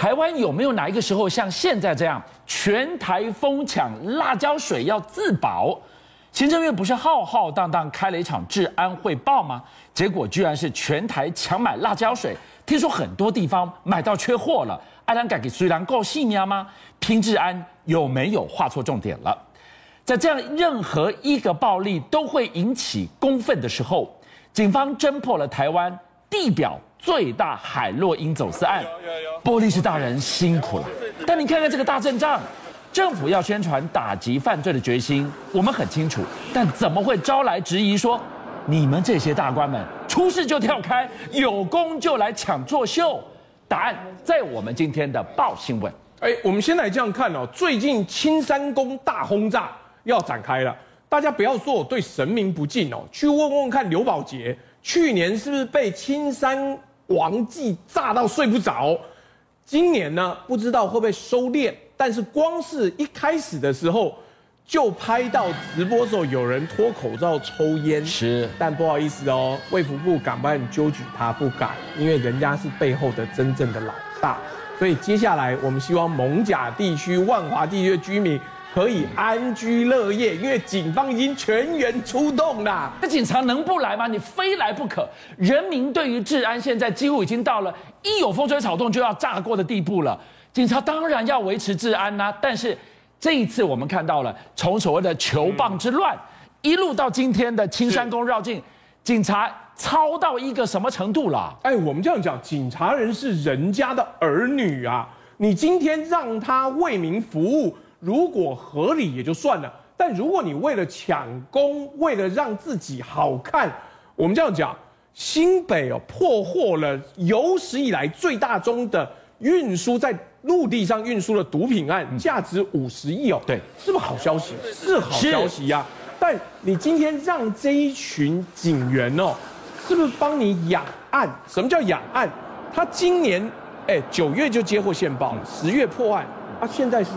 台湾有没有哪一个时候像现在这样全台疯抢辣椒水要自保？行政院不是浩浩荡荡开了一场治安汇报吗？结果居然是全台抢买辣椒水，听说很多地方买到缺货了。爱兰改给虽然够细腻吗？拼治安有没有画错重点了？在这样任何一个暴力都会引起公愤的时候，警方侦破了台湾地表最大海洛因走私案。波丽士大人辛苦了，但你看看这个大阵仗。政府要宣传打击犯罪的决心，我们很清楚，但怎么会招来质疑说，你们这些大官们出事就跳开，有功就来抢作秀？答案在我们今天的报新闻。哎，我们先来这样看哦，最近青山宫大轰炸要展开了，大家不要说我对神明不敬哦，去问问看刘宝杰，去年是不是被青山王祭炸到睡不着？今年呢，不知道会不会收敛？但是光是一开始的时候，就拍到直播的时候有人脱口罩抽烟，是，但不好意思哦，卫福部敢不敢揪举他不敢，因为人家是背后的真正的老大。所以接下来我们希望艋舺地区、万华地区的居民可以安居乐业，因为警方已经全员出动了。那警察能不来吗？你非来不可。人民对于治安现在几乎已经到了一有风吹草动就要炸锅的地步了。警察当然要维持治安呐、啊，但是这一次我们看到了，从所谓的球棒之乱，一路到今天的青山宫绕境，警察操到一个什么程度了？哎，我们这样讲，警察人是人家的儿女啊，你今天让他为民服务，如果合理也就算了，但如果你为了抢功，为了让自己好看，我们这样讲，新北哦破获了有史以来最大宗的运输在。陆地上运输的毒品案，价值五十亿哦，对，是不是好消息？是好消息呀、啊。但你今天让这一群警员哦，是不是帮你养案？什么叫养案？他今年哎九月就接获线报，十月破案，啊，现在是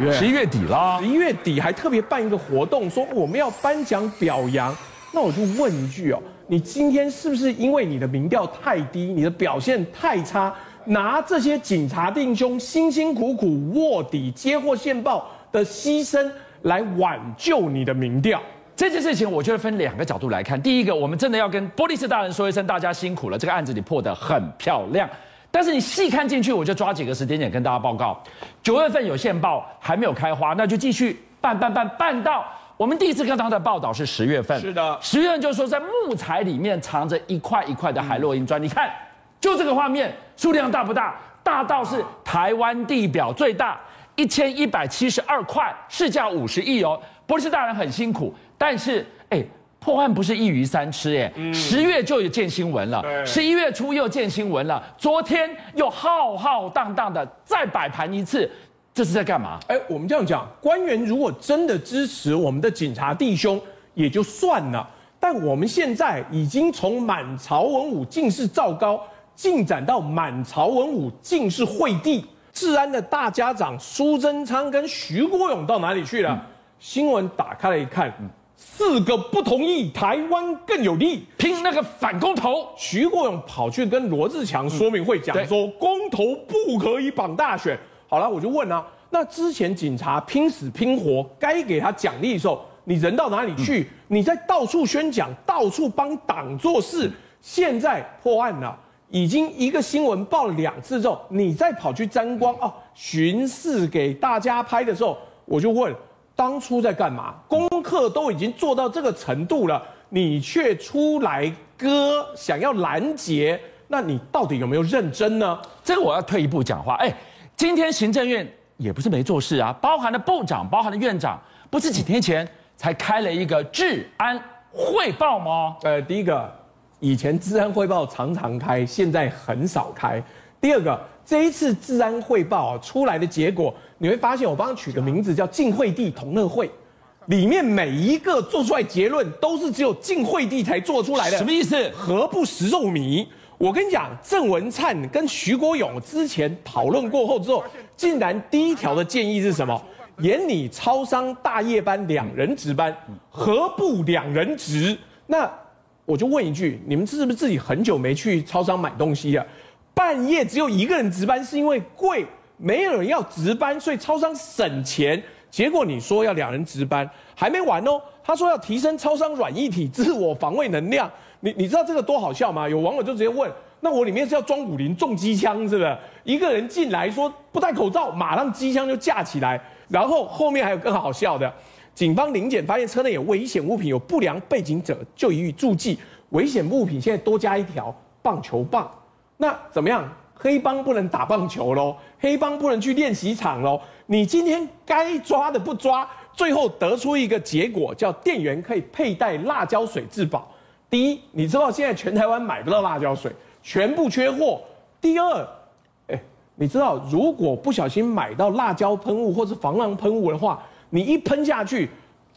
月？十一月底啦。十一月底还特别办一个活动，说我们要颁奖表扬。那我就问一句哦，你今天是不是因为你的民调太低，你的表现太差？拿这些警察定兄辛辛苦苦卧底接获线报的牺牲来挽救你的民调，这件事情我觉得分两个角度来看。第一个，我们真的要跟波利斯大人说一声，大家辛苦了，这个案子你破得很漂亮。但是你细看进去，我就抓几个时间点跟大家报告：九月份有线报还没有开花，那就继续办办办办到我们第一次看到的报道是十月份，是的，十月份就是说在木材里面藏着一块一块的海洛因砖，你看。就这个画面，数量大不大？大到是台湾地表最大，一千一百七十二块，市价五十亿哦。波丽士大人很辛苦，但是哎，破案不是一鱼三吃耶。十月就有见新闻了，十一月初又见新闻了，昨天又浩浩荡荡的再摆盘一次，这是在干嘛？哎，我们这样讲，官员如果真的支持我们的警察弟兄也就算了，但我们现在已经从满朝文武尽是赵高。进展到满朝文武尽是惠帝，治安的大家长苏贞昌跟徐国勇到哪里去了？嗯、新闻打开来一看，嗯、四个不同意，台湾更有利，拼那个反公投。徐国勇跑去跟罗志强说明会讲说，公投不可以绑大选。好了，我就问啊，那之前警察拼死拼活该给他奖励的时候，你人到哪里去？嗯、你在到处宣讲，到处帮党做事，现在破案了。已经一个新闻报了两次之后，你再跑去沾光哦，巡视给大家拍的时候，我就问，当初在干嘛？功课都已经做到这个程度了，你却出来割，想要拦截，那你到底有没有认真呢？这个我要退一步讲话，哎，今天行政院也不是没做事啊，包含了部长，包含了院长，不是几天前才开了一个治安汇报吗？呃，第一个。以前治安汇报常常开，现在很少开。第二个，这一次治安汇报出来的结果，你会发现，我帮他取的名字叫“晋惠帝同乐会”，里面每一个做出来结论，都是只有晋惠帝才做出来的。什么意思？何不食肉糜？我跟你讲，郑文灿跟徐国勇之前讨论过后之后，竟然第一条的建议是什么？演你超商大夜班两人值班，何不两人值？那。我就问一句，你们是不是自己很久没去超商买东西了？半夜只有一个人值班，是因为贵，没有人要值班，所以超商省钱。结果你说要两人值班，还没完哦。他说要提升超商软一体自我防卫能量。你你知道这个多好笑吗？有网友就直接问：那我里面是要装五零重机枪是不是？一个人进来说不戴口罩，马上机枪就架起来。然后后面还有更好笑的，警方临检发现车内有危险物品，有不良背景者就予以注记。危险物品现在多加一条棒球棒。那怎么样？黑帮不能打棒球喽，黑帮不能去练习场喽。你今天该抓的不抓，最后得出一个结果，叫店员可以佩戴辣椒水自保。第一，你知道现在全台湾买不到辣椒水，全部缺货。第二，哎，你知道如果不小心买到辣椒喷雾或是防狼喷雾的话，你一喷下去，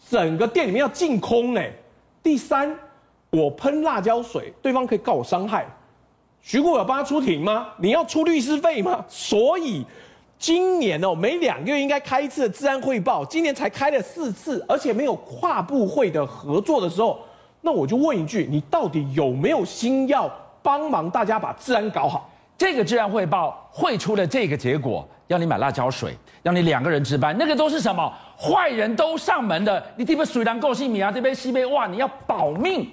整个店里面要净空呢。第三，我喷辣椒水，对方可以告我伤害。徐国有帮他出庭吗？你要出律师费吗？所以今年哦，每两个月应该开一次的治安汇报，今年才开了四次，而且没有跨部会的合作的时候，那我就问一句，你到底有没有心要帮忙大家把治安搞好？这个治安汇报会出了这个结果，要你买辣椒水，要你两个人值班，那个都是什么？坏人都上门的，你这边水难够细米啊，这边西边哇，你要保命。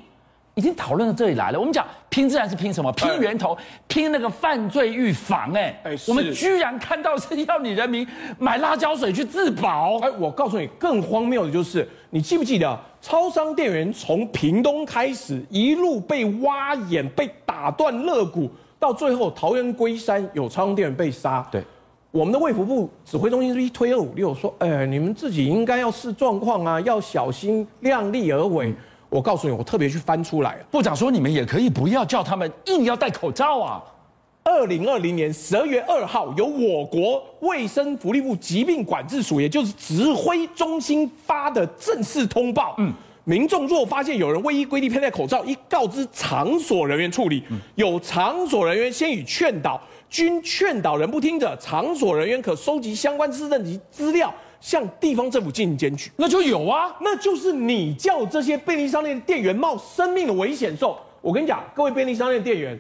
已经讨论到这里来了。我们讲拼自然是拼什么？拼源头，拼那个犯罪预防。哎，我们居然看到是要你人民买辣椒水去自保。哎，我告诉你，更荒谬的就是，你记不记得超商店员从屏东开始一路被挖眼、被打断肋骨，到最后桃园龟山有超商店员被杀。对，我们的卫福部指挥中心是一推二五六，说，哎，你们自己应该要视状况啊，要小心，量力而为。嗯我告诉你，我特别去翻出来。部长说，你们也可以不要叫他们硬要戴口罩啊。二零二零年十二月二号，由我国卫生福利部疾病管制署，也就是指挥中心发的正式通报。嗯，民众若发现有人未依规定佩戴口罩，应告知场所人员处理。有场所人员先予劝导，均劝导人不听者，场所人员可收集相关资证及资料。向地方政府进行检举，那就有啊，那就是你叫这些便利商店店员冒生命的危险受。我跟你讲，各位便利商店店员，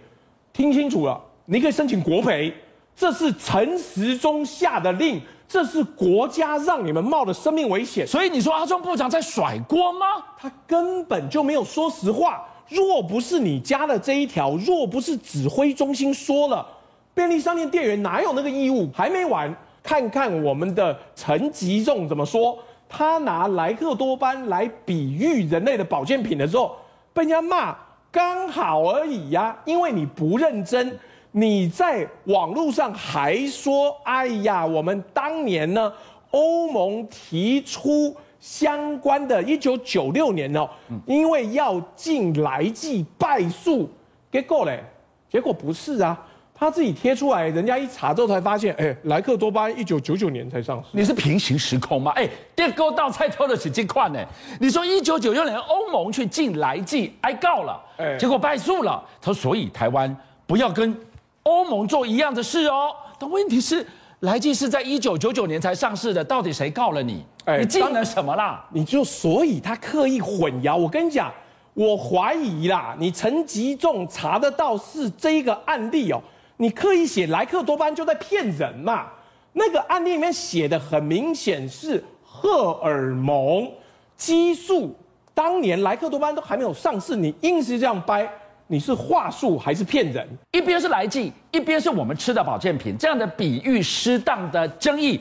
听清楚了，你可以申请国赔，这是陈时中下的令，这是国家让你们冒的生命危险。所以你说阿中部长在甩锅吗？他根本就没有说实话。若不是你加了这一条，若不是指挥中心说了，便利商店店员哪有那个义务？还没完。看看我们的陈吉仲怎么说，他拿莱克多巴胺来比喻人类的保健品的时候，被人家骂刚好而已呀、因为你不认真，你在网络上还说，哎呀，我们当年呢，欧盟提出相关的，一九九六年哦，因为要禁来剂败诉，结果嘞，结果不是啊。他自己贴出来，人家一查之后才发现，哎、欸，莱克多巴胺一九九九年才上市，你是平行时空吗？哎、欸，跌沟倒菜偷的起金矿呢？你说一九九六年欧盟去禁来剂挨告了，哎，结果败诉了。他说，所以台湾不要跟欧盟做一样的事哦。但问题是，来剂是在一九九九年才上市的，到底谁告了你？哎，你进了什么啦？你就所以他刻意混淆。我跟你讲，我怀疑啦，你陈吉仲查得到是这一个案例哦。你刻意写莱克多巴胺就在骗人嘛？那个案例里面写的很明显是荷尔蒙激素，当年莱克多巴胺都还没有上市，你硬是这样掰，你是话术还是骗人？一边是来剂，一边是我们吃的保健品，这样的比喻适当的争议，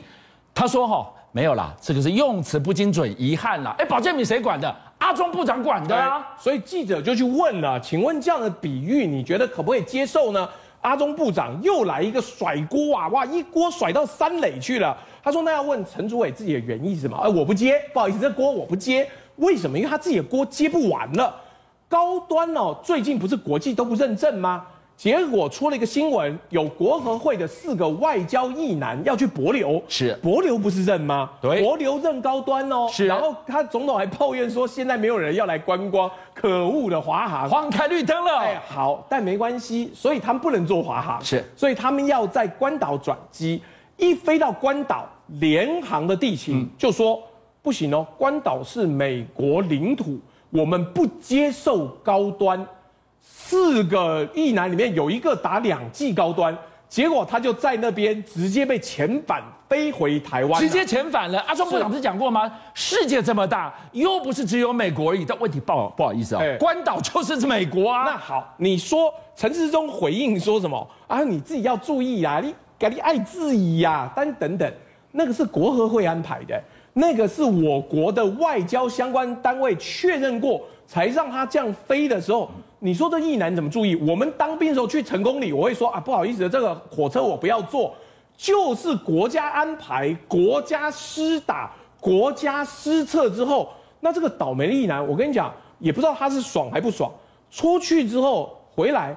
他说哈没有啦，这个是用词不精准，遗憾啦。哎，保健品谁管的？阿中部长管的啊。所以记者就去问了，请问这样的比喻你觉得可不可以接受呢？阿中部长又来一个甩锅啊！哇，一锅甩到三垒去了。他说：“那要问陈祖伟自己的原意是什么？”哎，我不接，不好意思，这锅我不接。为什么？因为他自己的锅接不完了。高端哦，最近不是国际都不认证吗？结果出了一个新闻，有国合会的四个外交意男要去博流，是。博流不是认吗？对，博流认高端哦。是，然后他总统还抱怨说，现在没有人要来观光，可恶的华航，黄开绿灯了。哎，好，但没关系，所以他们不能坐华航，是，所以他们要在关岛转机，一飞到关岛，联航的地勤、嗯、就说不行哦，关岛是美国领土，我们不接受高端。四个意男里面有一个打两剂高端，结果他就在那边直接被遣返飞回台湾，直接遣返了。阿中部长不是讲过吗？世界这么大，又不是只有美国而已。但问题不好不好意思啊，欸、关岛就是美国啊。那好，你说陈世忠回应说什么啊？你自己要注意啊，你赶紧爱质疑呀，但等等，那个是国合会安排的，那个是我国的外交相关单位确认过。才让他这样飞的时候，你说这意男怎么注意？我们当兵的时候去成功里，我会说啊，不好意思，这个火车我不要坐，就是国家安排、国家施打、国家施策之后，那这个倒霉的意男，我跟你讲，也不知道他是爽还不爽。出去之后回来，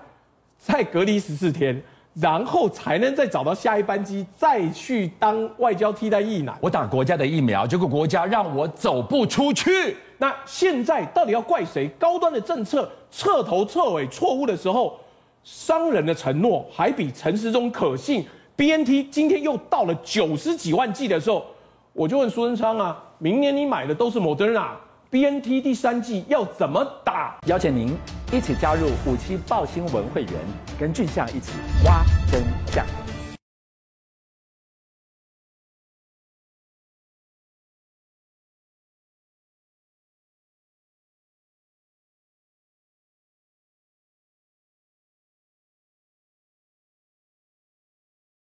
再隔离十四天。然后才能再找到下一班机，再去当外交替代役呢。我打国家的疫苗，结果国家让我走不出去。那现在到底要怪谁？高端的政策彻头彻尾错误的时候，商人的承诺还比陈时中可信。BNT 今天又到了九十几万剂的时候，我就问苏贞昌啊，明年你买的都是 Moderna。BNT 第三季要怎么打？邀请您一起加入五七报新闻会员，跟俊相一起挖真相。